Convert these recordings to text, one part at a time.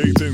onírica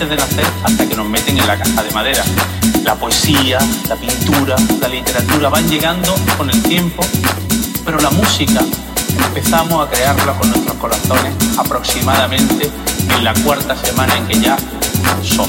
antes de nacer hasta que nos meten en la caja de madera. La poesía, la pintura, la literatura van llegando con el tiempo, pero la música empezamos a crearla con nuestros corazones aproximadamente en la cuarta semana en que ya somos.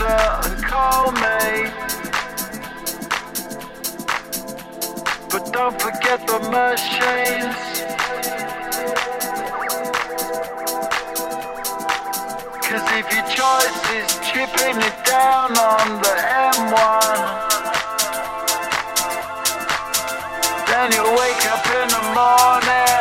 and call me. But don't forget the machines. Cause if your choice is chipping it down on the M1, then you'll wake up in the morning.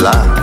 love.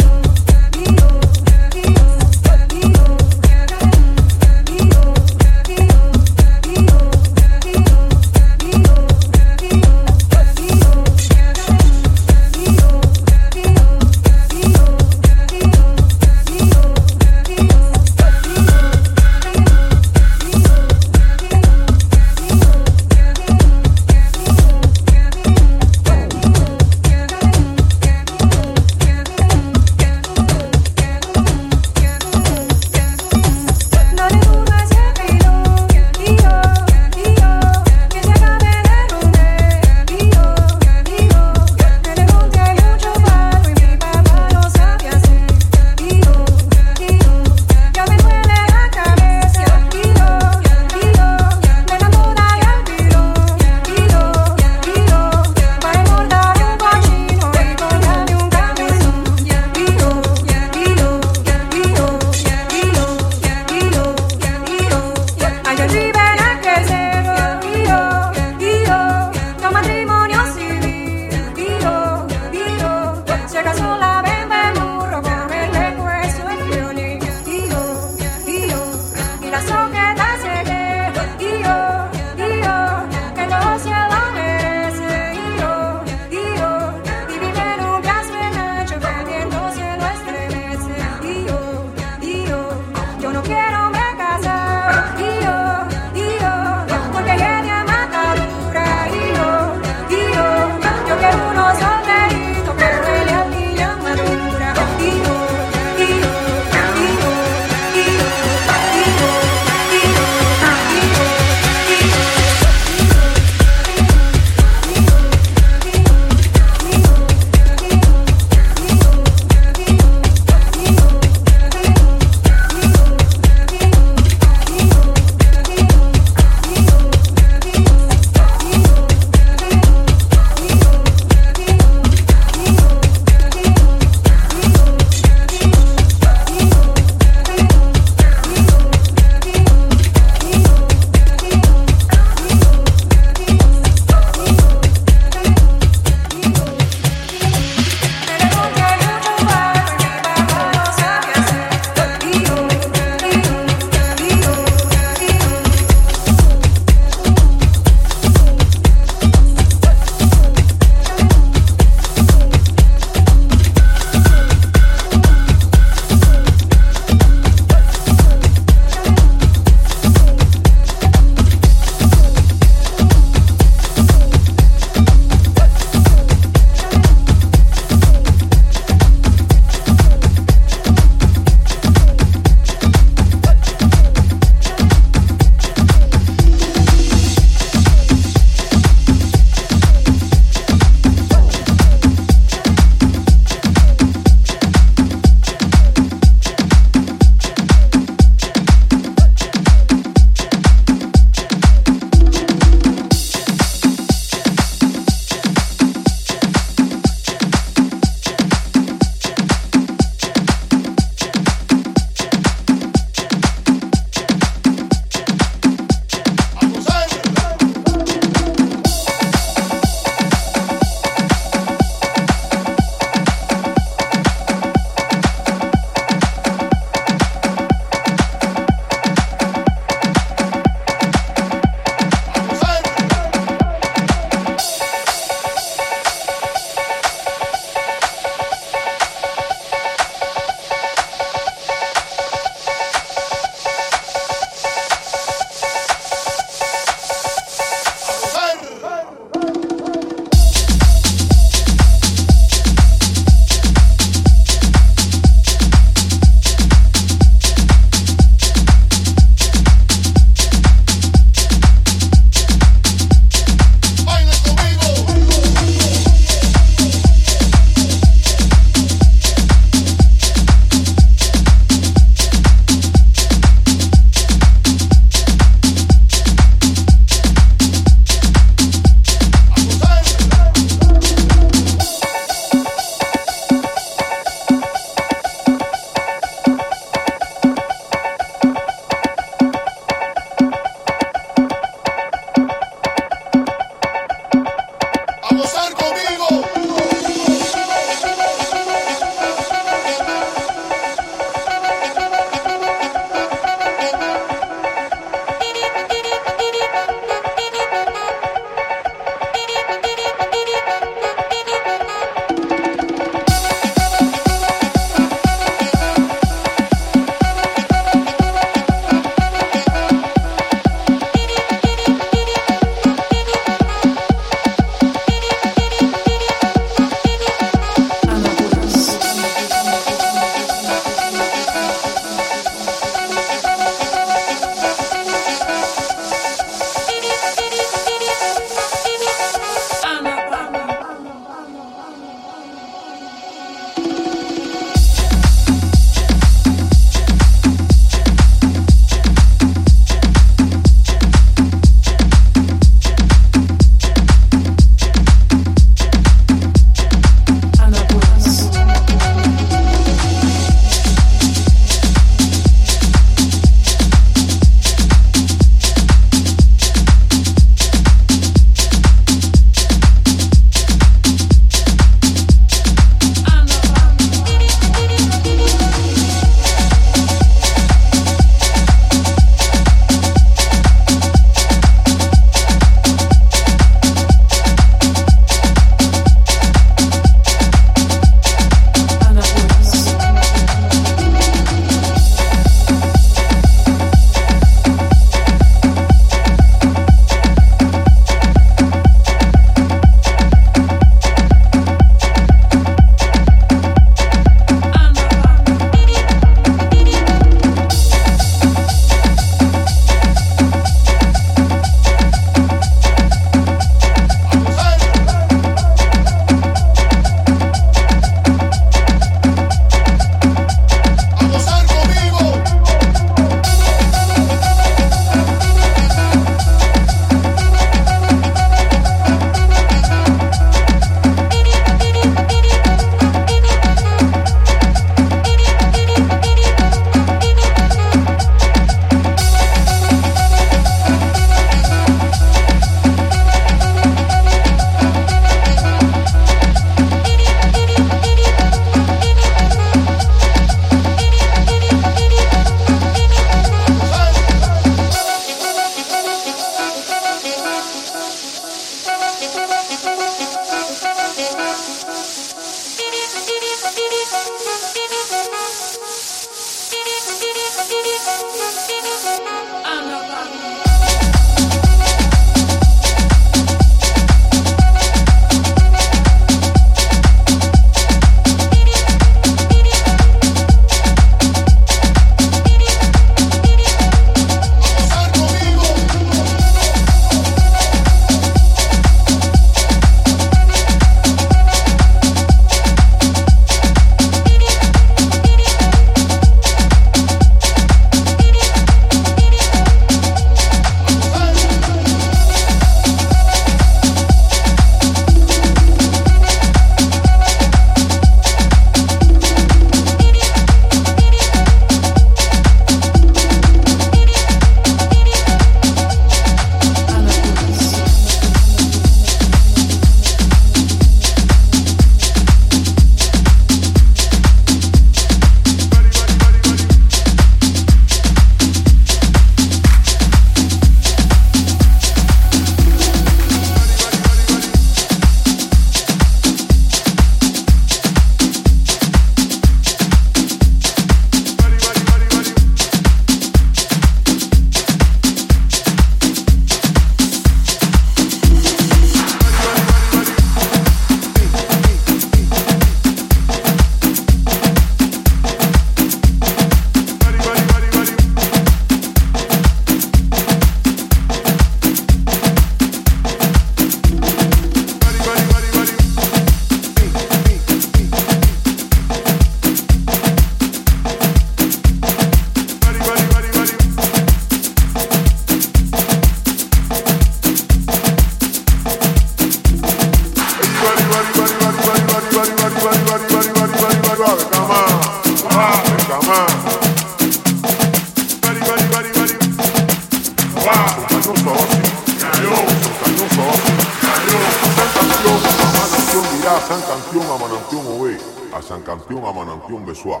campeón oé, a san campeón a manampión besoá.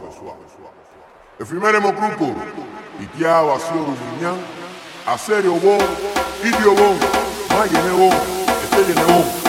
Εφημέρεμο κρούπο, η τιά βασίο ρουβινιά, ασέρι ο βόν, ίδιο βόν, μάγενε βόν, ετέλενε βόν.